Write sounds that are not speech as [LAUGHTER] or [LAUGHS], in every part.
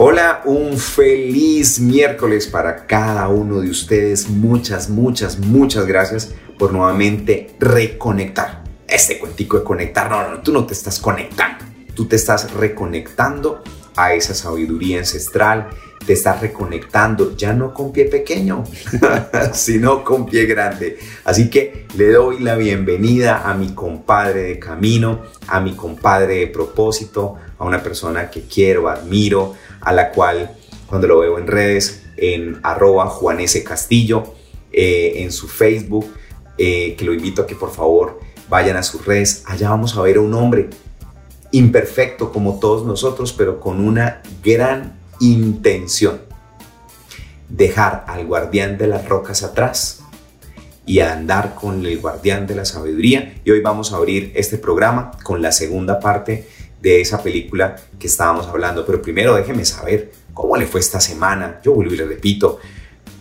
Hola, un feliz miércoles para cada uno de ustedes. Muchas, muchas, muchas gracias por nuevamente reconectar. Este cuentico de conectar, no, no, tú no te estás conectando, tú te estás reconectando a esa sabiduría ancestral, te estás reconectando ya no con pie pequeño, [LAUGHS] sino con pie grande. Así que le doy la bienvenida a mi compadre de camino, a mi compadre de propósito, a una persona que quiero, admiro, a la cual cuando lo veo en redes, en arroba Juan Castillo, eh, en su Facebook, eh, que lo invito a que por favor vayan a sus redes. Allá vamos a ver a un hombre imperfecto como todos nosotros, pero con una gran intención. Dejar al guardián de las rocas atrás y a andar con el guardián de la sabiduría. Y hoy vamos a abrir este programa con la segunda parte de esa película que estábamos hablando. Pero primero déjeme saber cómo le fue esta semana. Yo vuelvo y le repito,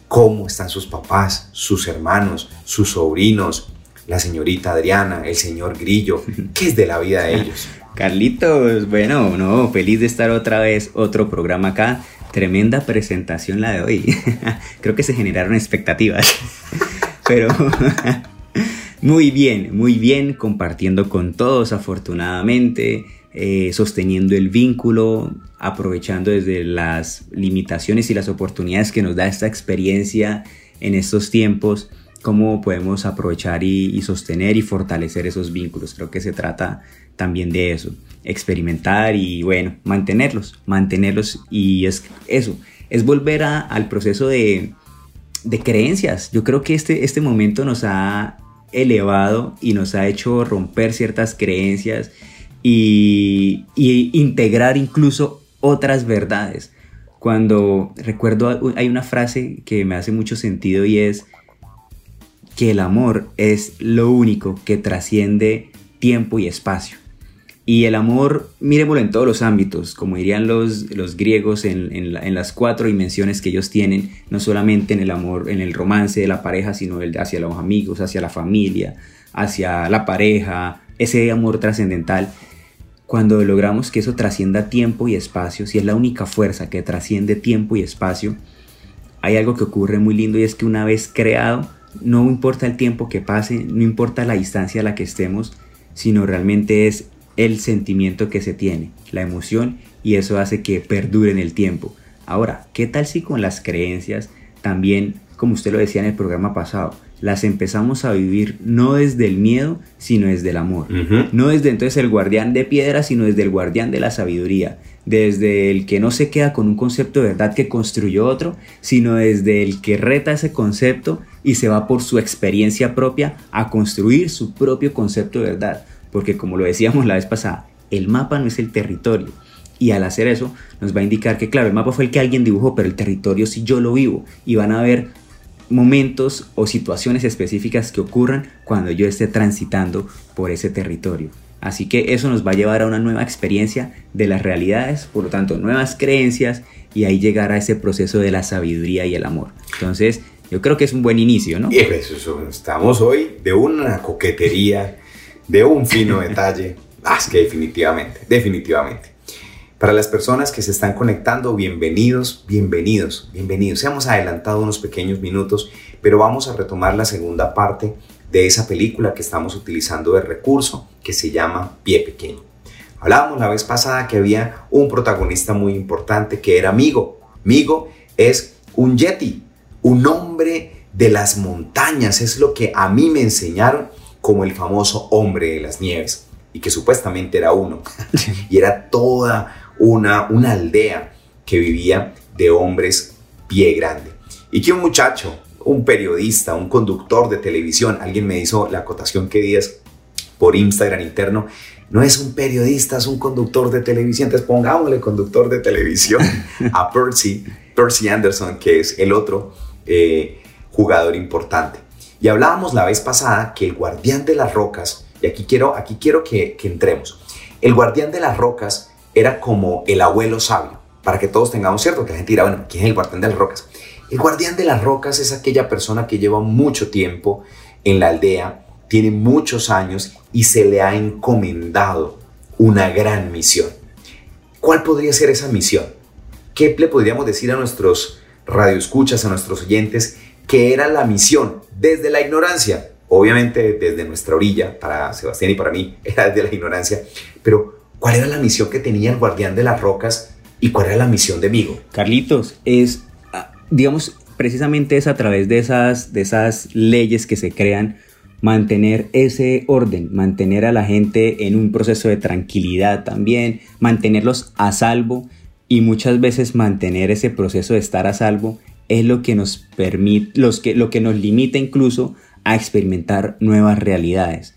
cómo están sus papás, sus hermanos, sus sobrinos, la señorita Adriana, el señor Grillo. [LAUGHS] ¿Qué es de la vida de ellos? Carlitos, bueno, no, feliz de estar otra vez, otro programa acá. Tremenda presentación la de hoy. [LAUGHS] Creo que se generaron expectativas. [LAUGHS] Pero muy bien, muy bien, compartiendo con todos afortunadamente. Eh, sosteniendo el vínculo, aprovechando desde las limitaciones y las oportunidades que nos da esta experiencia en estos tiempos, cómo podemos aprovechar y, sostener y fortalecer esos vínculos. Creo que se trata también de eso, experimentar y bueno, mantenerlos, mantenerlos y es eso, es volver al proceso de, de creencias. Yo creo que este, este momento nos ha elevado y nos ha hecho romper ciertas creencias y, integrar incluso otras verdades. Cuando recuerdo, hay una frase que me hace mucho sentido y es que el amor es lo único que trasciende tiempo y espacio. Y el amor, miremoslo en todos los ámbitos, como dirían los, los griegos en, en, las cuatro dimensiones que ellos tienen, no solamente en el amor, en el romance de la pareja, sino el, hacia los amigos, hacia la familia, hacia la pareja, ese amor trascendental cuando logramos que eso trascienda tiempo y espacio, si es la única fuerza que trasciende tiempo y espacio, hay algo que ocurre muy lindo y es que una vez creado, no importa el tiempo que pase, no importa la distancia a la que estemos, sino realmente es el sentimiento que se tiene, la emoción, y eso hace que perdure en el tiempo. Ahora, ¿qué tal si con las creencias también, como usted lo decía en el programa pasado, las empezamos a vivir no desde el miedo, sino desde el amor. No desde entonces el guardián de piedra, sino desde el guardián de la sabiduría. Desde el que no se queda con un concepto de verdad que construyó otro, sino desde el que reta ese concepto y se va por su experiencia propia a construir su propio concepto de verdad. Porque como lo decíamos la vez pasada, el mapa no es el territorio. Y al hacer eso nos va a indicar que, claro, el mapa fue el que alguien dibujó, pero el territorio sí yo lo vivo. Y van a ver momentos o situaciones específicas que ocurran cuando yo esté transitando por ese territorio. Así que eso nos va a llevar a una nueva experiencia de las realidades, por lo tanto, nuevas creencias y ahí llegar a ese proceso de la sabiduría y el amor. Entonces, yo creo que es un buen inicio, ¿no? estamos hoy de una coquetería, de un fino detalle. Es que definitivamente, definitivamente. Para las personas que se están conectando, bienvenidos, bienvenidos, bienvenidos. Se hemos adelantado unos pequeños minutos, pero vamos a retomar la segunda parte de esa película que estamos utilizando de recurso, que se llama Pie Pequeño. Hablábamos la vez pasada que había un protagonista muy importante que era Migo. Migo es un yeti, un hombre de las montañas, es lo que a mí me enseñaron como el famoso hombre de las nieves y que supuestamente era uno. [LAUGHS] y era toda una, una aldea que vivía de hombres pie grande. Y que un muchacho, un periodista, un conductor de televisión, alguien me hizo la acotación que días por Instagram interno, no es un periodista, es un conductor de televisión. Entonces pongámosle conductor de televisión a [LAUGHS] Percy, Percy Anderson, que es el otro eh, jugador importante. Y hablábamos la vez pasada que el guardián de las rocas, y aquí quiero, aquí quiero que, que entremos, el guardián de las rocas era como el abuelo sabio, para que todos tengamos cierto, que la gente dirá, bueno, ¿quién es el guardián de las rocas? El guardián de las rocas es aquella persona que lleva mucho tiempo en la aldea, tiene muchos años y se le ha encomendado una gran misión. ¿Cuál podría ser esa misión? ¿Qué le podríamos decir a nuestros radioescuchas, a nuestros oyentes, que era la misión desde la ignorancia? Obviamente desde nuestra orilla, para Sebastián y para mí, [LAUGHS] era desde la ignorancia, pero ¿cuál era la misión que tenía el guardián de las rocas y cuál era la misión de Migo? Carlitos, es, ah, digamos, precisamente es a través de esas, de esas leyes que se crean mantener ese orden, mantener a la gente en un proceso de tranquilidad también, mantenerlos a salvo y muchas veces mantener ese proceso de estar a salvo es lo que nos permite, los que, lo que nos limita incluso a experimentar nuevas realidades.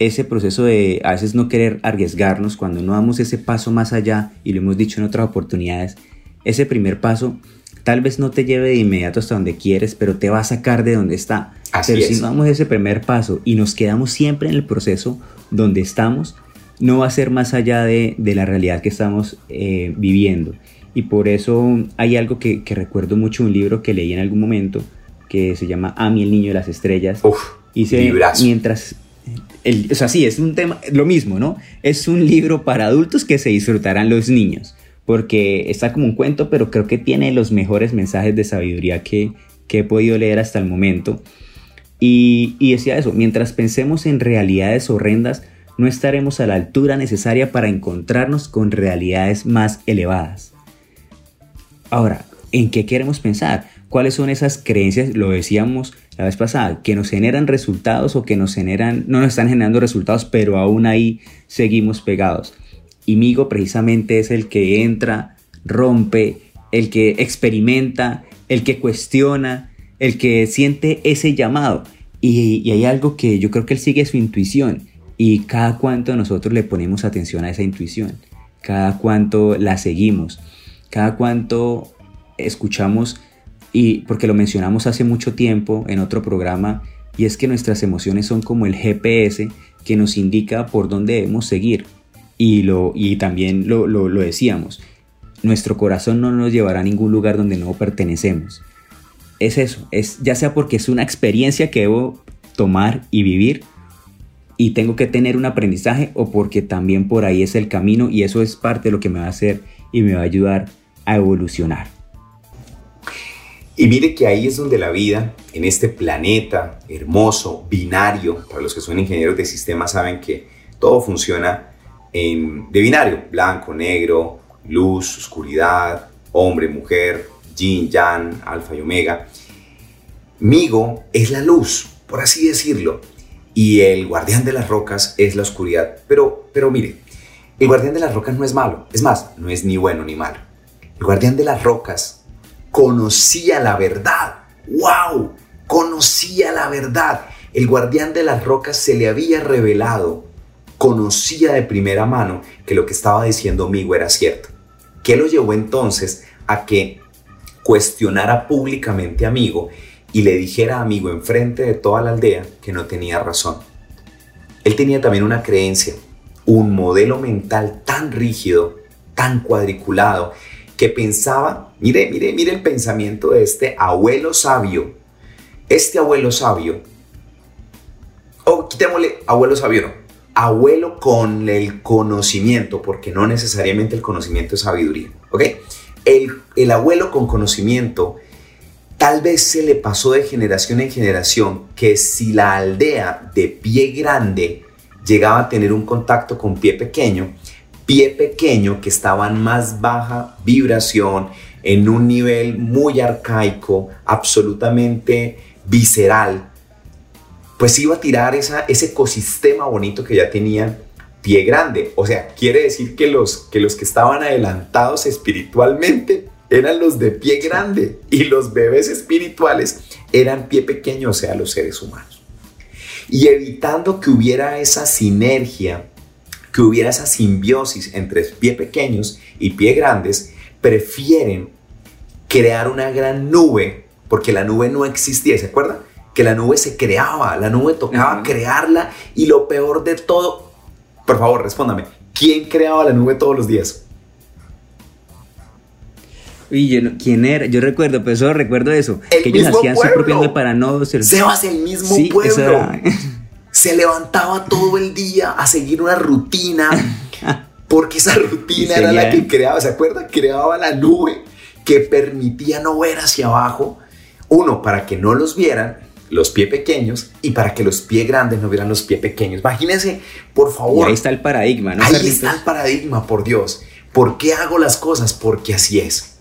Ese proceso de a veces no querer arriesgarnos cuando no damos ese paso más allá, y lo hemos dicho en otras oportunidades, ese primer paso tal vez no te lleve de inmediato hasta donde quieres, pero te va a sacar de donde está. pero si no damos ese primer paso y nos quedamos siempre en el proceso donde estamos, no va a ser más allá de, la realidad que estamos eh, viviendo. Y por eso hay algo que, recuerdo mucho, un libro que leí en algún momento, que se llama Ami, el niño de las estrellas. Uf, y se, mientras el, o sea, sí, es un tema, lo mismo, ¿no? Es un libro para adultos que se disfrutarán los niños porque está como un cuento, pero creo que tiene los mejores mensajes de sabiduría que, he podido leer hasta el momento. Y, y, decía eso, mientras pensemos en realidades horrendas, no estaremos a la altura necesaria para encontrarnos con realidades más elevadas. Ahora, ¿en qué queremos pensar? ¿Cuáles son esas creencias, lo decíamos la vez pasada, que nos generan resultados o que nos generan, no nos están generando resultados, pero aún ahí seguimos pegados? Y Migo precisamente es el que entra, rompe, el que experimenta, el que cuestiona, el que siente ese llamado. Y, hay algo que yo creo que él sigue su intuición. Y cada cuanto nosotros le ponemos atención a esa intuición, cada cuanto la seguimos, cada cuanto escuchamos, y porque lo mencionamos hace mucho tiempo en otro programa, y es que nuestras emociones son como el GPS que nos indica por dónde debemos seguir y, lo, y también lo, lo, decíamos, nuestro corazón no nos llevará a ningún lugar donde no pertenecemos. Es eso, es ya sea porque es una experiencia que debo tomar y vivir y tengo que tener un aprendizaje o porque también por ahí es el camino y eso es parte de lo que me va a hacer y me va a ayudar a evolucionar. Y mire que ahí es donde la vida, en este planeta hermoso, binario, para los que son ingenieros de sistemas saben que todo funciona de binario, blanco, negro, luz, oscuridad, hombre, mujer, yin, yang, alfa y omega. Migo es la luz, por así decirlo, y el guardián de las rocas es la oscuridad. Pero, pero mire, el guardián de las rocas no es malo, es más, no es ni bueno ni malo. El guardián de las rocas conocía la verdad. ¡Wow! Conocía la verdad. El guardián de las rocas se le había revelado conocía de primera mano que lo que estaba diciendo Migo era cierto. ¿Qué lo llevó entonces a que cuestionara públicamente a Amigo y le dijera a Amigo enfrente de toda la aldea que no tenía razón? Él tenía también una creencia, un modelo mental tan rígido, tan cuadriculado, que pensaba, mire, mire, mire el pensamiento de este abuelo sabio. Este abuelo sabio, o oh, quitémosle abuelo sabio, no, abuelo con el conocimiento, porque no necesariamente el conocimiento es sabiduría, ¿ok? El, el abuelo con conocimiento tal vez se le pasó de generación en generación que si la aldea de pie grande llegaba a tener un contacto con pie pequeño, pie pequeño que estaba en más baja vibración, en un nivel muy arcaico, absolutamente visceral, pues iba a tirar esa, ese ecosistema bonito que ya tenía pie grande. O sea, quiere decir que los, que los que estaban adelantados espiritualmente eran los de pie grande y los bebés espirituales eran pie pequeño, o sea, los seres humanos. Y evitando que hubiera esa sinergia que hubiera esa simbiosis entre pie pequeños y pie grandes, prefieren crear una gran nube, porque la nube no existía, ¿se acuerdan? Que la nube se creaba, la nube tocaba crearla y lo peor de todo, por favor, respóndame, ¿quién creaba la nube todos los días? Uy, ¿quién era? Yo recuerdo, pues solo recuerdo eso. que ellos hacían su propia nube para no ser. Sebas, el mismo pueblo. [LAUGHS] Se levantaba todo el día a seguir una rutina. Porque esa [LAUGHS] rutina era la que creaba, ¿se acuerda? Creaba la nube que permitía no ver hacia abajo. Uno, para que no los vieran los pies pequeños y para que los pies grandes no vieran los pies pequeños. Imagínense, por favor. ahí está el paradigma, ¿no? Ahí está el paradigma, por Dios. ¿Por qué hago las cosas? Porque así es.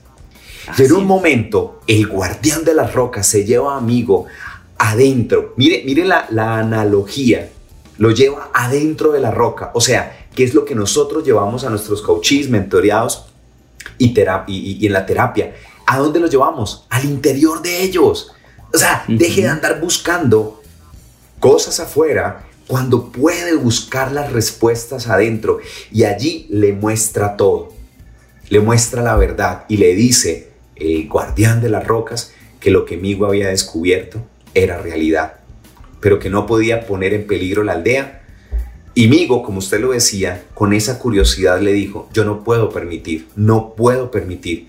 En un momento, el guardián de las rocas se lleva amigo adentro. Mire, mire la, analogía. Lo lleva adentro de la roca. O sea, ¿qué es lo que nosotros llevamos a nuestros coaches, mentoreados y, y, en la terapia? ¿A dónde los llevamos? Al interior de ellos. O sea, deje de andar buscando cosas afuera cuando puede buscar las respuestas adentro y allí le muestra todo. Le muestra la verdad y le dice, el guardián de las rocas, que lo que Migo había descubierto era realidad, pero que no podía poner en peligro la aldea. Y Migo, como usted lo decía, con esa curiosidad le dijo, yo no puedo permitir, no puedo permitir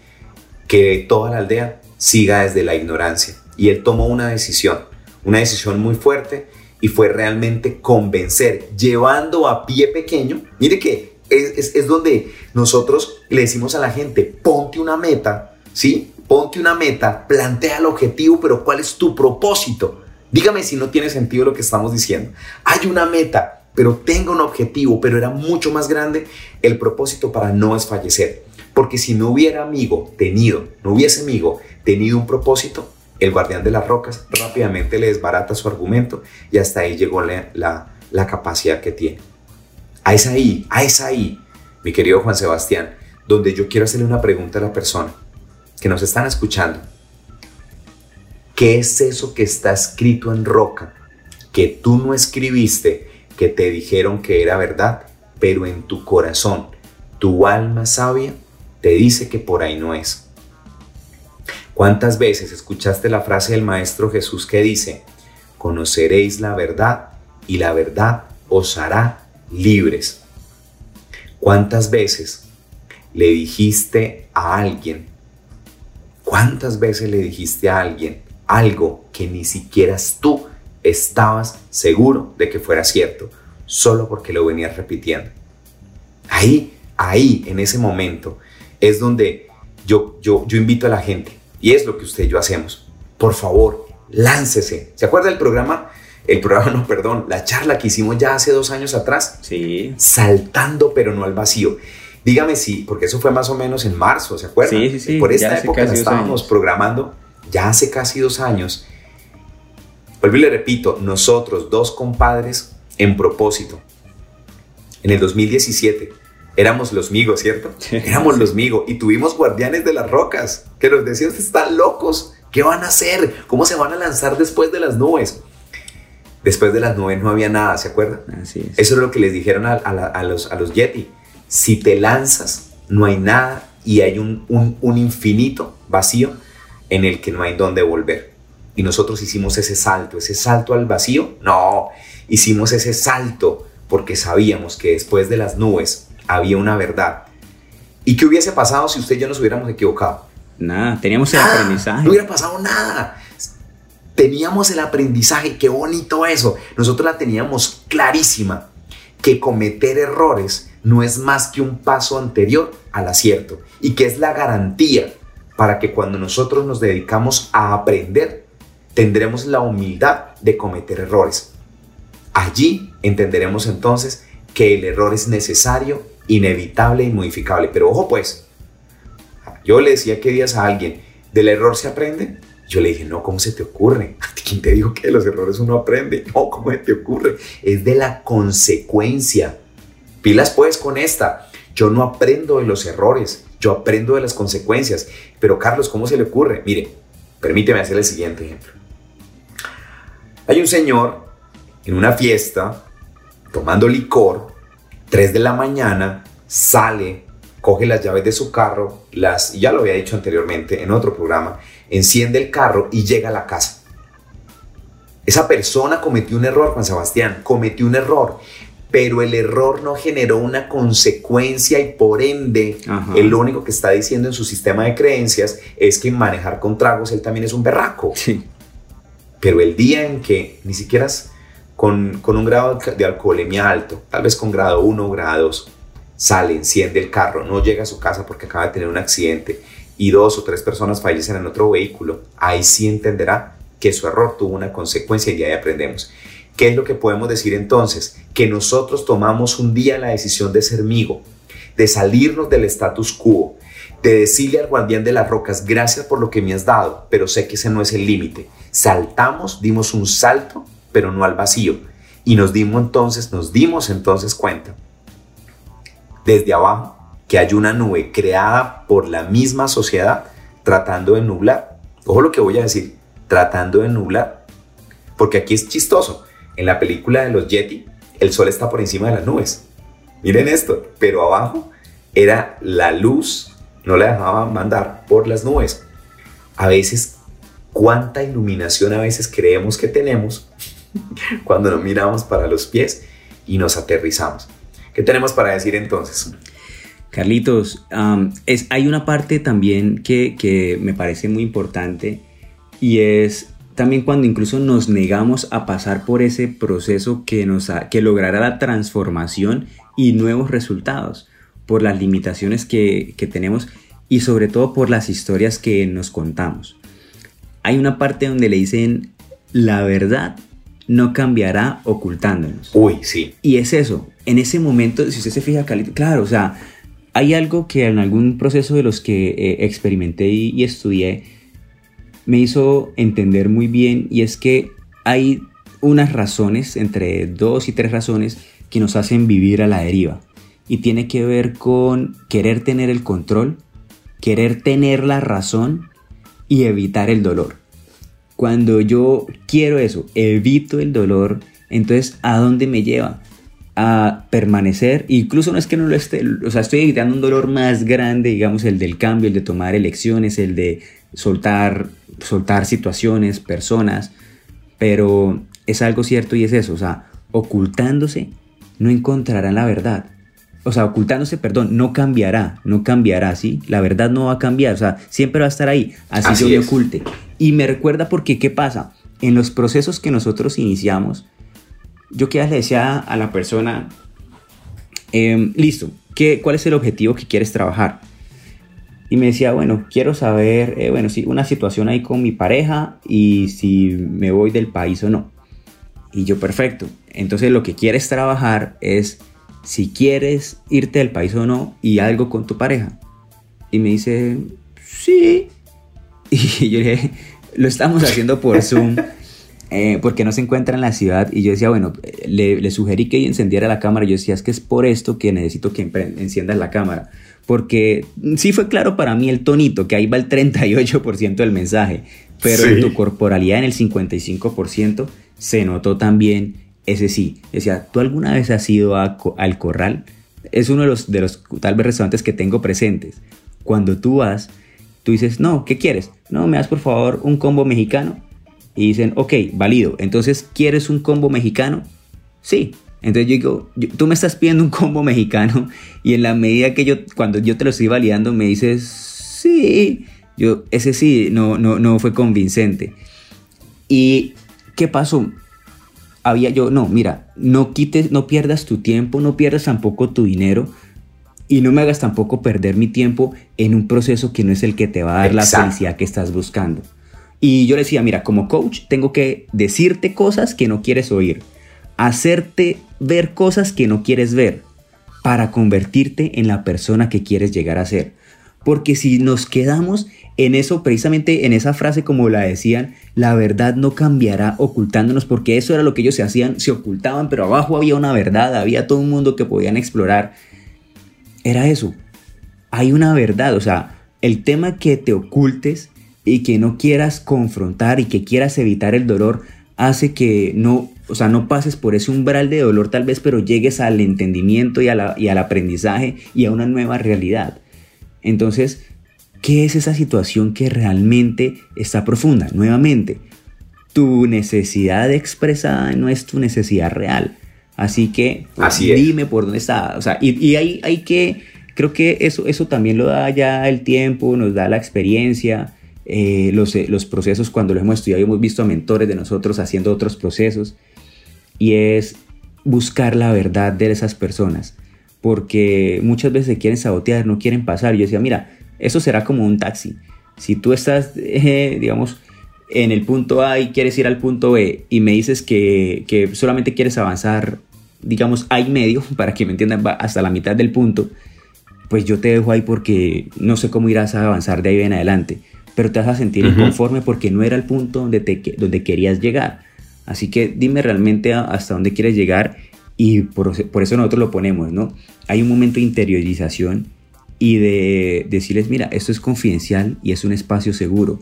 que toda la aldea siga desde la ignorancia. Y él tomó una decisión, una decisión muy fuerte y fue realmente convencer, llevando a pie pequeño, mire que es, es donde nosotros le decimos a la gente, ponte una meta ¿sí? Ponte una meta, plantea el objetivo, pero ¿cuál es tu propósito? Dígame si no tiene sentido lo que estamos diciendo. Hay una meta, pero tenga un objetivo, pero era mucho más grande el propósito para no desfallecer. Porque si no hubiera amigo tenido, no hubiese amigo tenido un propósito, el guardián de las rocas rápidamente le desbarata su argumento y hasta ahí llegó la, la, capacidad que tiene. A esa ahí, a esa ahí, mi querido Juan Sebastián, donde yo quiero hacerle una pregunta a la persona que nos están escuchando, ¿qué es eso que está escrito en roca que tú no escribiste, que te dijeron que era verdad, pero en tu corazón, tu alma sabia, te dice que por ahí no es? ¿Cuántas veces escuchaste la frase del Maestro Jesús que dice, conoceréis la verdad y la verdad os hará libres? ¿Cuántas veces le dijiste a alguien, ¿Cuántas veces le dijiste a alguien algo que ni siquiera tú estabas seguro de que fuera cierto, solo porque lo venías repitiendo? Ahí, ahí, en ese momento, es donde yo, yo, yo invito a la gente, y es lo que usted y yo hacemos. Por favor, láncese. ¿Se acuerda del programa? El programa, [LAUGHS] no, perdón, la charla que hicimos ya hace dos años atrás. Sí. Saltando, pero no al vacío. Dígame si, porque eso fue más o menos en marzo, ¿se acuerdan? Sí, sí, sí. Por esta época estábamos programando, ya hace casi dos años. Vuelvo y le repito, nosotros, dos compadres, en propósito, en el 2017, éramos los migos, ¿cierto? [LAUGHS] Éramos los migos y tuvimos guardianes de las rocas que nos decían, están locos, ¿qué van a hacer? ¿Cómo se van a lanzar después de las nubes? Después de las nubes no había nada, ¿se acuerdan? Así es. Eso es lo que les dijeron a, a, los, a los Yeti si te lanzas, no hay nada y hay un, infinito vacío en el que no hay dónde volver. Y nosotros hicimos ese salto, ese salto al vacío. No, hicimos ese salto porque sabíamos que después de las nubes había una verdad. ¿Y qué hubiese pasado si usted y yo nos hubiéramos equivocado? Nada, teníamos el aprendizaje. No hubiera pasado nada. Teníamos el aprendizaje, qué bonito eso. Nosotros la teníamos clarísima, que cometer errores no es más que un paso anterior al acierto y que es la garantía para que cuando nosotros nos dedicamos a aprender, tendremos la humildad de cometer errores. Allí entenderemos entonces que el error es necesario, inevitable y modificable. Pero ojo pues, yo le decía que días a alguien, ¿del error se aprende? Yo le dije, no, ¿cómo se te ocurre? [LAUGHS] ¿Quién te dijo que de los errores uno aprende? No, ¿cómo se te ocurre? Es de la consecuencia Pilas pues con esta. Yo no aprendo de los errores, yo aprendo de las consecuencias. Pero Carlos, ¿cómo se le ocurre? Mire, permíteme hacer el siguiente ejemplo. Hay un señor en una fiesta tomando licor 3 de la mañana, sale, coge las llaves de su carro, las, ya lo había dicho anteriormente en otro programa, enciende el carro y llega a la casa. Esa persona cometió un error, Juan Sebastián, cometió un error, pero el error no generó una consecuencia y por ende, lo único que está diciendo en su sistema de creencias es que manejar con tragos él también es un berraco. Sí. Pero el día en que ni siquiera con, con un grado de alcoholemia alto, tal vez con grado 1 o grado 2, sale, enciende el carro, no llega a su casa porque acaba de tener un accidente y dos o tres personas fallecen en otro vehículo, ahí sí entenderá que su error tuvo una consecuencia y ahí aprendemos. ¿Qué es lo que podemos decir entonces? Que nosotros tomamos un día la decisión de ser migo, de salirnos del status quo, de decirle al guardián de las rocas, gracias por lo que me has dado, pero sé que ese no es el límite. Saltamos, dimos un salto, pero no al vacío. Y nos dimos entonces, nos dimos entonces cuenta, desde abajo, que hay una nube creada por la misma sociedad tratando de nublar. Ojo lo que voy a decir, tratando de nublar. Porque aquí es chistoso. En la película de los Yeti, el sol está por encima de las nubes. Miren esto, pero abajo era la luz, no la dejaban mandar por las nubes. A veces, cuánta iluminación a veces creemos que tenemos [LAUGHS] cuando nos miramos para los pies y nos aterrizamos. ¿Qué tenemos para decir entonces? Carlitos, es, hay una parte también que, que me parece muy importante y es también cuando incluso nos negamos a pasar por ese proceso que, nos que logrará la transformación y nuevos resultados, por las limitaciones que, que tenemos y sobre todo por las historias que nos contamos. Hay una parte donde le dicen, la verdad no cambiará ocultándonos. Uy, sí. Y es eso, en ese momento, si usted se fija, claro, o sea, hay algo que en algún proceso de los que eh, experimenté y estudié, me hizo entender muy bien y es que hay unas razones, entre dos y tres razones, que nos hacen vivir a la deriva. Y tiene que ver con querer tener el control, querer tener la razón y evitar el dolor. Cuando yo quiero eso, evito el dolor, entonces ¿a dónde me lleva? A permanecer, incluso no es que no lo esté, o sea, estoy evitando un dolor más grande, digamos, el del cambio, el de tomar elecciones, el de soltar soltar situaciones, personas, pero es algo cierto y es eso, o sea, ocultándose no encontrarán la verdad. O sea, ocultándose, perdón, no cambiará, no cambiará, ¿sí? La verdad no va a cambiar, o sea, siempre va a estar ahí, así, yo me oculte. Y me recuerda porque, ¿qué pasa? En los procesos que nosotros iniciamos, yo que le decía a la persona, em, listo, ¿qué, ¿cuál es el objetivo que quieres trabajar? Y me decía, bueno, quiero saber, eh, bueno, si una situación ahí con mi pareja y si me voy del país o no. Y yo, perfecto. Entonces lo que quieres trabajar es si quieres irte del país o no y algo con tu pareja. Y me dice, sí. [LAUGHS] Y yo dije, lo estamos haciendo por Zoom. [LAUGHS] Eh, porque no se encuentra en la ciudad y yo decía, bueno, le, le, sugerí que encendiera la cámara, yo decía, es que es por esto que necesito que enciendas la cámara, porque sí fue claro para mí el tonito, que ahí va el 38% del mensaje, pero en tu corporalidad, en el 55%, se notó también ese sí. Decía, ¿tú alguna vez has ido al corral? Es uno de los, de los tal vez restaurantes que tengo presentes. Cuando tú vas, tú dices, no, ¿qué quieres? No, me das por favor un combo mexicano. Y dicen, ok, válido. Entonces, ¿quieres un combo mexicano? Sí. Entonces yo digo, tú me estás pidiendo un combo [LAUGHS] mexicano y en la medida que yo, cuando yo te lo estoy validando, me dices, sí, yo, ese sí, no, no, no fue convincente. ¿Y qué pasó? Había yo, no, mira, no quites, no pierdas tu tiempo, no pierdas tampoco tu dinero y no me hagas tampoco perder mi tiempo en un proceso que no es el que te va a dar la felicidad que estás buscando. Y yo le decía, mira, como coach tengo que decirte cosas que no quieres oír hacerte ver cosas que no quieres ver para convertirte en la persona que quieres llegar a ser. Porque si nos quedamos en eso, precisamente en esa frase como la decían, la verdad no cambiará ocultándonos, porque eso era lo que ellos se hacían, se ocultaban, pero abajo había una verdad, había todo un mundo que podían explorar. Era eso, hay una verdad, o sea, el tema que te ocultes y que no quieras confrontar y que quieras evitar el dolor hace que no o sea, no pases por ese umbral de dolor tal vez, pero llegues al entendimiento y, y al aprendizaje y a una nueva realidad. Entonces, ¿qué es esa situación que realmente está profunda? Nuevamente, tu necesidad expresada no es tu necesidad real. Así que dime por dónde está. O sea, y, hay, hay, que, creo que eso, eso también lo da ya el tiempo, nos da la experiencia, eh, los, eh, los procesos cuando lo hemos estudiado, hemos visto a mentores de nosotros haciendo otros procesos. Y es buscar la verdad de esas personas. Porque muchas veces quieren sabotear, no quieren pasar. Yo decía, mira, eso será como un taxi. Si tú estás, [LAUGHS] eh, digamos, en el punto A y quieres ir al punto B y me dices que, que solamente quieres avanzar digamos, hay medio, [LAUGHS] para que me entiendan, hasta la mitad del punto, pues yo te dejo ahí porque no sé cómo irás a avanzar de ahí en adelante, pero te vas a sentir inconforme porque no era el punto donde, te, donde querías llegar. Así que dime realmente hasta dónde quieres llegar y por, por eso nosotros lo ponemos, ¿no? Hay un momento de interiorización y de decirles, mira, esto es confidencial y es un espacio seguro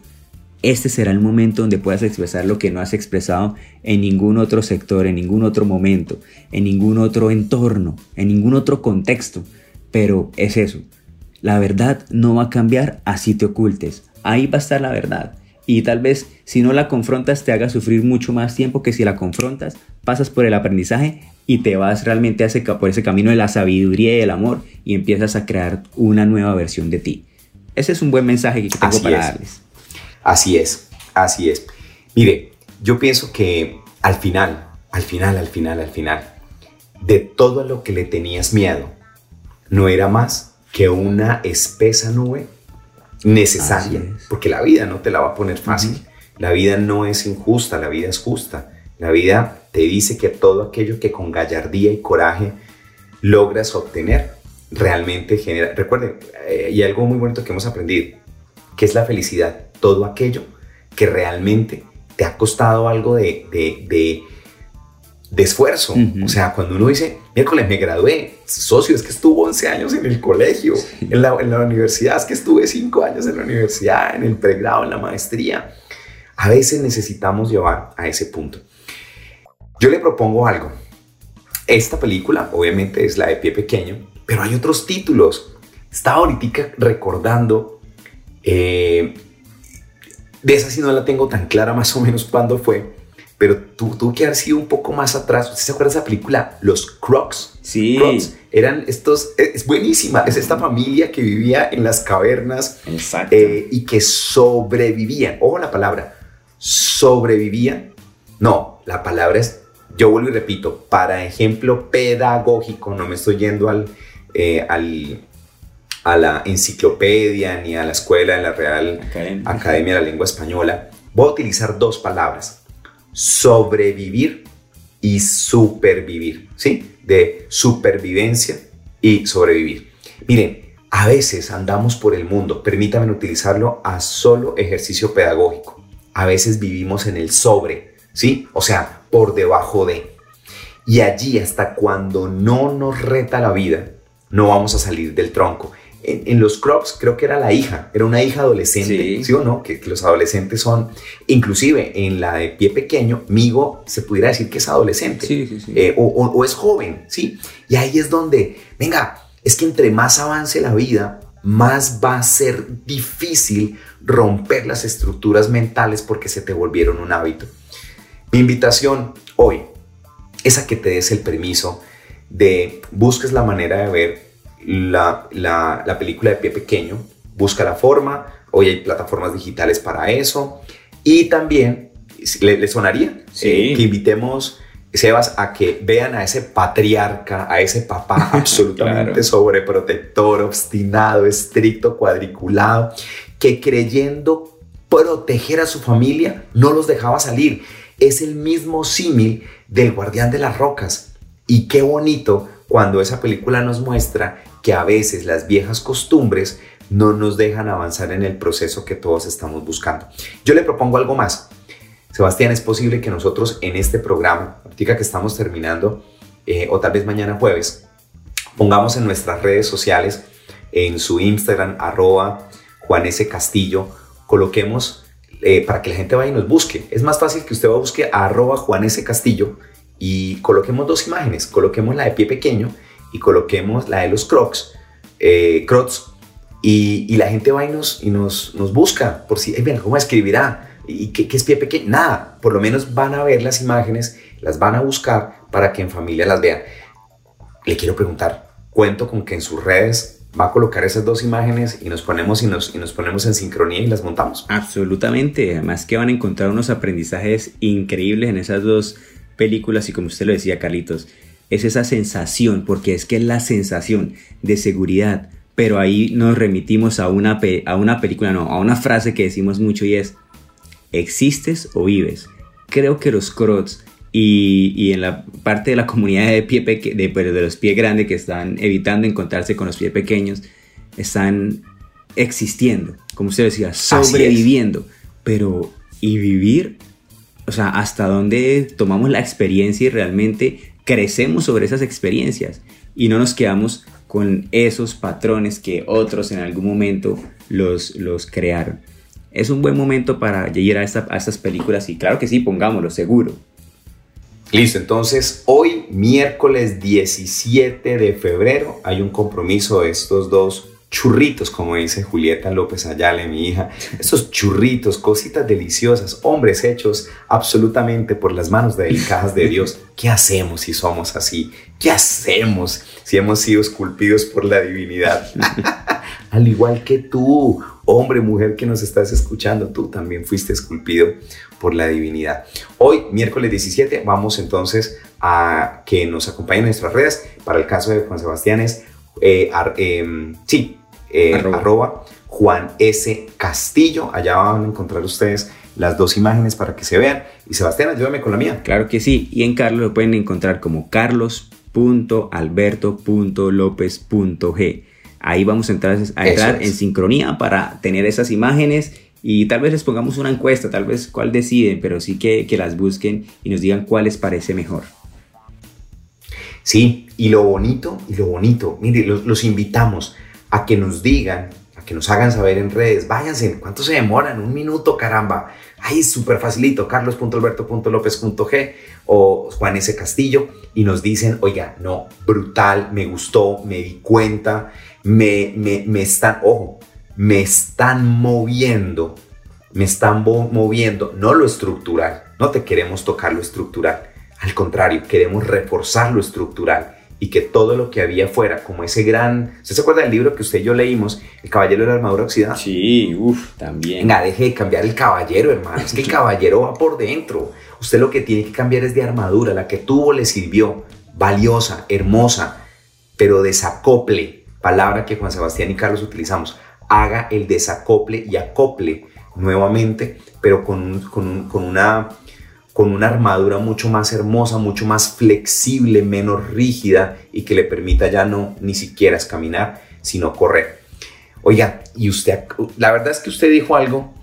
este será el momento donde puedas expresar lo que no has expresado en ningún otro sector, en ningún otro momento, en ningún otro entorno, en ningún otro contexto. Pero es eso. La verdad no va a cambiar así te ocultes. Ahí va a estar la verdad. Y tal vez si no la confrontas te haga sufrir mucho más tiempo que si la confrontas, pasas por el aprendizaje y te vas realmente a por ese camino de la sabiduría y el amor y empiezas a crear una nueva versión de ti. Ese es un buen mensaje que tengo para darles. Así es, así es. Mire, yo pienso que al final, al final, al final, al final, de todo lo que le tenías miedo, no era más que una espesa nube necesaria, porque la vida no te la va a poner fácil. La vida no es injusta, la vida es justa. La vida te dice que todo aquello que con gallardía y coraje logras obtener realmente genera. Recuerden, eh, hay algo muy bonito que hemos aprendido, que es la felicidad todo aquello que realmente te ha costado algo de, de, de, esfuerzo. O sea, cuando uno dice, miércoles me gradué, socio, es que estuvo 11 años en el colegio, en la, en la universidad, es que estuve 5 años en la universidad, en el pregrado, en la maestría. A veces necesitamos llevar a ese punto. Yo le propongo algo. Esta película, obviamente, es la de pie pequeño, pero hay otros títulos. Estaba ahorita recordando eh, de esa sí no la tengo tan clara más o menos cuándo fue, pero tú, tuvo que haber sido un poco más atrás. ¿Usted se acuerda de esa película? Los Crocs. Sí. eran estos, e, es buenísima, es esta familia que vivía en las cavernas eh, y que sobrevivían. Ojo la palabra, sobrevivían. No, la palabra es, yo vuelvo y repito, para ejemplo pedagógico, no me estoy yendo al, eh, al a la enciclopedia ni a la escuela de la Real Academia, de la Lengua Española, voy a utilizar dos palabras, sobrevivir y supervivir, ¿sí? De supervivencia y sobrevivir. Miren, a veces andamos por el mundo, permítanme utilizarlo a solo ejercicio pedagógico. A veces vivimos en el sobre, ¿sí? O sea, por debajo de. Y allí hasta cuando no nos reta la vida, no vamos a salir del tronco en, los Crocs creo que era la hija, era una hija adolescente, ¿sí, o no? Que, los adolescentes son, inclusive en la de pie pequeño, Migo se pudiera decir que es adolescente eh, o, es joven, ¿sí? Y ahí es donde, venga, es que entre más avance la vida, más va a ser difícil romper las estructuras mentales porque se te volvieron un hábito. Mi invitación hoy es a que te des el permiso de busques la manera de ver la, la, película de pie pequeño, busca la forma, hoy hay plataformas digitales para eso, y también, ¿le, sonaría? Sí. Eh, que invitemos, Sebas, a que vean a ese patriarca, a ese papá [LAUGHS] absolutamente sobreprotector, obstinado, estricto, cuadriculado, que creyendo proteger a su familia no los dejaba salir. Es el mismo símil del guardián de las rocas. Y qué bonito cuando esa película nos muestra que a veces las viejas costumbres no nos dejan avanzar en el proceso que todos estamos buscando. Yo le propongo algo más. Sebastián, es posible que nosotros en este programa, ahorita que estamos terminando, eh, o tal vez mañana jueves, pongamos en nuestras redes sociales, en su Instagram, arroba. Castillo, coloquemos eh, para que la gente vaya y nos busque. Es más fácil que usted busque a arroba. Castillo y coloquemos dos imágenes, coloquemos la de pie pequeño y coloquemos la de los crocs, eh, crocs, y, la gente va y nos, y nos, nos busca por si, hey, ¿cómo escribirá? ¿Y qué, qué, es pie pequeño? Nada, por lo menos van a ver las imágenes, las van a buscar para que en familia las vean. Le quiero preguntar, cuento con que en sus redes va a colocar esas dos imágenes y nos ponemos y nos, y nos ponemos en sincronía y las montamos. Absolutamente, además que van a encontrar unos aprendizajes increíbles en esas dos películas y como usted lo decía Carlitos, es esa sensación, porque es que es la sensación de seguridad, pero ahí nos remitimos a una, a una película, no, a una frase que decimos mucho y es, ¿existes o vives? Creo que los Crocs y, en la parte de la comunidad de, pie de, de los pies grandes que están evitando encontrarse con los pies pequeños, están existiendo, como usted decía, sobreviviendo. Pero, ¿y vivir? O sea, ¿hasta dónde tomamos la experiencia y realmente crecemos sobre esas experiencias? Y no nos quedamos con esos patrones que otros en algún momento los, los crearon. Es un buen momento para ir a, a estas películas y claro que sí, pongámoslo, seguro Listo, entonces hoy, miércoles 17 de febrero, hay un compromiso de estos dos churritos, como dice Julieta López Ayale, mi hija. Estos churritos, cositas deliciosas, hombres hechos absolutamente por las manos delicadas de Dios. ¿Qué hacemos si somos así? ¿Qué hacemos si hemos sido esculpidos por la divinidad? [LAUGHS] Al igual que tú, hombre, mujer que nos estás escuchando, tú también fuiste esculpido por la divinidad. Hoy, miércoles 17, vamos entonces a que nos acompañen en nuestras redes. Para el caso de Juan Sebastián es, eh, em, sí, eh, arroba. Juan S. Castillo. Allá van a encontrar ustedes las dos imágenes para que se vean. Y Sebastián, ayúdame con la mía. Claro que sí. Y en Carlos lo pueden encontrar como carlos.alberto.lopez.g. Ahí vamos a entrar, a entrar en sincronía para tener esas imágenes y tal vez les pongamos una encuesta, tal vez cuál deciden, pero sí que, que las busquen y nos digan cuál les parece mejor. Sí, y lo bonito, y lo bonito, mire, los, invitamos a que nos digan, a que nos hagan saber en redes, váyanse, ¿cuánto se demoran? Un minuto, caramba. Ahí súper facilito, carlos.alberto.lopez.g o Juan S. Castillo, y nos dicen, oiga, no, brutal, me gustó, me di cuenta, me, me, me están, ojo, me están moviendo, me están moviendo, no lo estructural, no te queremos tocar lo estructural, al contrario, queremos reforzar lo estructural y que todo lo que había fuera, como ese gran... ¿Usted se acuerda del libro que usted y yo leímos, El Caballero de la Armadura Oxidada? Sí, uff, también. Venga, deje de cambiar el caballero, hermano. Es que el [LAUGHS] caballero va por dentro. Usted lo que tiene que cambiar es de armadura. La que tuvo le sirvió. Valiosa, hermosa, pero desacople. Palabra que Juan Sebastián y Carlos utilizamos haga el desacople y acople nuevamente, pero con, con, una, con una armadura mucho más hermosa, mucho más flexible, menos rígida y que le permita ya no ni siquiera caminar, sino correr. Oiga, y usted, la verdad es que usted dijo algo,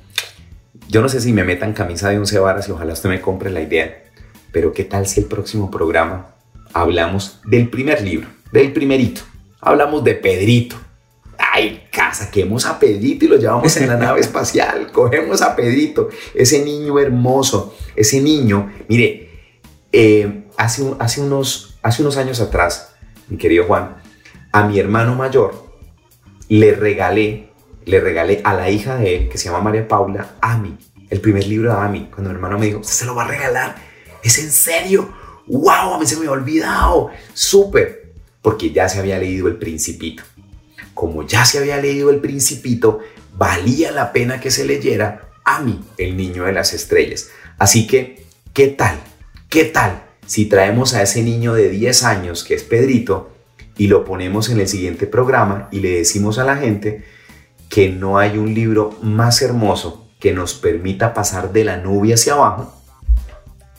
yo no sé si me metan camisa de once varas y ojalá usted me compre la idea, pero ¿qué tal si el próximo programa hablamos del primer libro, del primerito? Hablamos de Pedrito, ay, saquemos a Pedrito y lo llevamos en la nave espacial, [LAUGHS] cogemos a Pedrito, ese niño hermoso, ese niño, mire, eh, hace, hace, unos, años atrás, mi querido Juan, a mi hermano mayor le regalé, le regalé a la hija de él, que se llama María Paula, Ami, el primer libro de Ami, cuando mi hermano me dijo, se lo va a regalar, ¿es en serio? ¡Wow! A mí se me había olvidado, súper, porque ya se había leído El Principito como ya se había leído El Principito, valía la pena que se leyera a mí, el niño de las estrellas. Así que, ¿qué tal? ¿Qué tal si traemos a ese niño de 10 años, que es Pedrito, y lo ponemos en el siguiente programa y le decimos a la gente que no hay un libro más hermoso que nos permita pasar de la nube hacia abajo,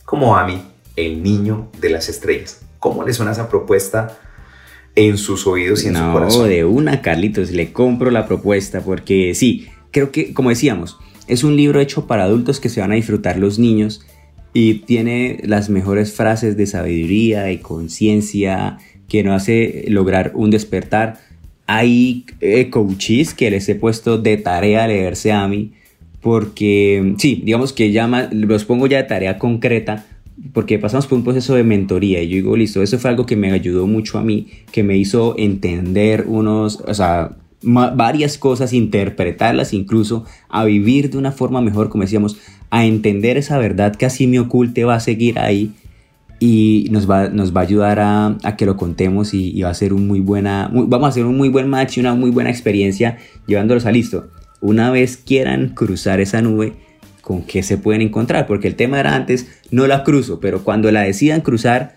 como a mí, el niño de las estrellas. ¿Cómo le suena esa propuesta en sus oídos y en su corazón. No, de una, Carlitos, le compro la propuesta porque sí, creo que, como decíamos, es un libro hecho para adultos que se van a disfrutar los niños y tiene las mejores frases de sabiduría y conciencia que nos hace lograr un despertar. Hay eh, coaches que les he puesto de tarea a leerse a mí porque, sí, digamos que ya los pongo ya de tarea concreta porque pasamos por un proceso de mentoría y yo digo, listo, eso fue algo que me ayudó mucho a mí, que me hizo entender unos, o sea, varias cosas, interpretarlas incluso, a vivir de una forma mejor, como decíamos, a entender esa verdad que así me oculte va a seguir ahí y nos va, nos va a ayudar a, a que lo contemos y, va a ser un muy buena, vamos a hacer un muy buen match y una muy buena experiencia llevándolos a listo. Una vez quieran cruzar esa nube, ¿con qué se pueden encontrar? Porque el tema era antes, no la cruzo, pero cuando la decidan cruzar,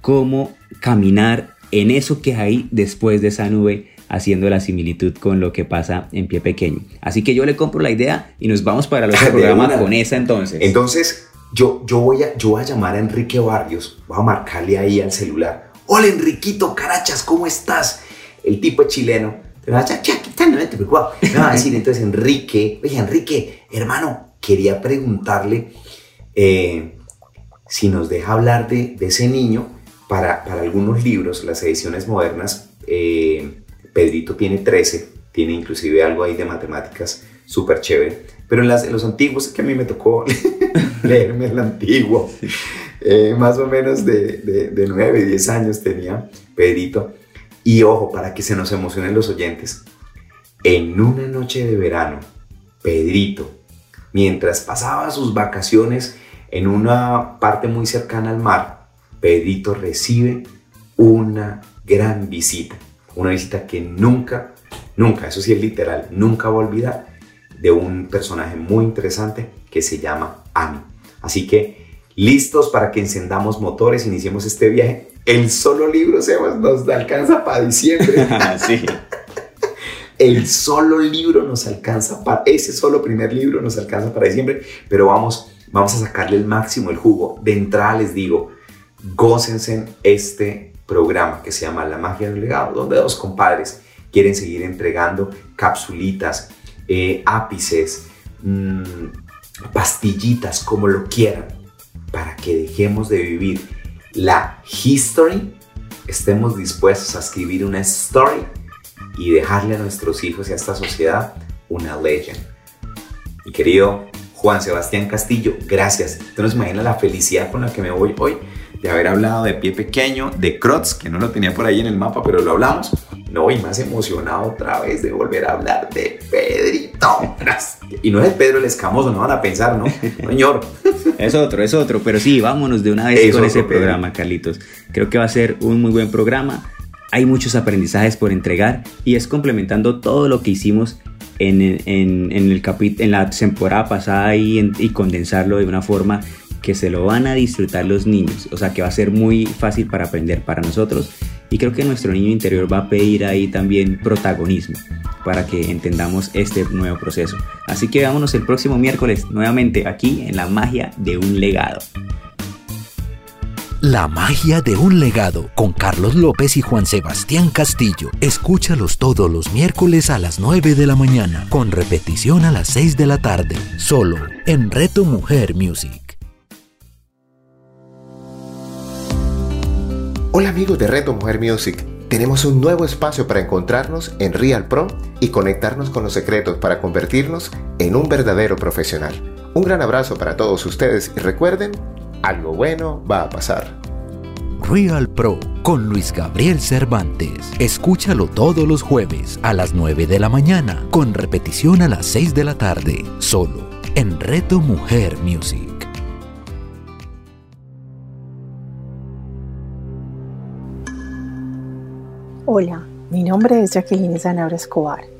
¿cómo caminar en eso que hay después de esa nube? haciendo la similitud con lo que pasa en pie pequeño. Así que yo le compro la idea y nos vamos para el otro programa con esa entonces. Entonces, yo, yo, voy a, yo voy a llamar a Enrique Barrios, voy a marcarle ahí al celular. Hola Enriquito, carachas, ¿cómo estás? El tipo es chileno. Me va a decir [LAUGHS] entonces Enrique, oye Enrique, hermano, quería preguntarle eh, si nos deja hablar de, ese niño para, para, algunos libros, las ediciones modernas. Eh, Pedrito tiene 13, tiene inclusive algo ahí de matemáticas súper chévere. Pero en, las, en los antiguos, que a mí me tocó [LAUGHS] leerme el antiguo, eh, más o menos de, de, de 9, 10 años tenía Pedrito. Y ojo, para que se nos emocionen los oyentes, en una noche de verano, Pedrito, mientras pasaba sus vacaciones en una parte muy cercana al mar, Pedrito recibe una gran visita, una visita que nunca, nunca, eso sí es literal, nunca va a olvidar de un personaje muy interesante que se llama Annie. Así que listos para que encendamos motores, iniciemos este viaje. El solo libro, nos alcanza para diciembre. [LAUGHS] sí. El solo libro nos alcanza para, ese solo primer libro nos alcanza para diciembre, pero vamos, vamos a sacarle el máximo el jugo. De entrada les digo, gócense este programa que se llama La magia del legado, donde dos compadres quieren seguir entregando capsulitas, eh, ápices, mm, pastillitas, como lo quieran, para que dejemos de vivir la history, estemos dispuestos a escribir una story y dejarle a nuestros hijos y a esta sociedad una legend. Mi querido Juan Sebastián Castillo, gracias. Tú nos imaginas la felicidad con la que me voy hoy de haber hablado de pie pequeño, de Crotz, que no lo tenía por ahí en el mapa, pero lo hablamos. No, y más emocionado otra vez de volver a hablar de Pedrito. Y no es Pedro el Escamoso, no van a pensar, [LAUGHS] ¿no? Señor. Es otro, es otro, pero sí, vámonos de una vez con ese programa, Carlitos. Creo que va a ser un muy buen programa. Hay muchos aprendizajes por entregar y es complementando todo lo que hicimos en, en, el en la temporada pasada y, condensarlo de una forma que se lo van a disfrutar los niños. O sea que va a ser muy fácil para aprender para nosotros y creo que nuestro niño interior va a pedir ahí también protagonismo para que entendamos este nuevo proceso. Así que veámonos el próximo miércoles nuevamente aquí en La magia de un legado. La magia de un legado con Carlos López y Juan Sebastián Castillo. Escúchalos todos los miércoles a las 9 de la mañana, con repetición a las 6 de la tarde, solo en Reto Mujer Music. Hola amigos de Reto Mujer Music. Tenemos un nuevo espacio para encontrarnos en Real Pro y conectarnos con los secretos para convertirnos en un verdadero profesional. Un gran abrazo para todos ustedes y recuerden, algo bueno va a pasar. Real Pro con Luis Gabriel Cervantes. Escúchalo todos los jueves a las 9 de la mañana, con repetición a las 6 de la tarde, solo en Reto Mujer Music. Hola, mi nombre es Jacqueline Zanabra Escobar.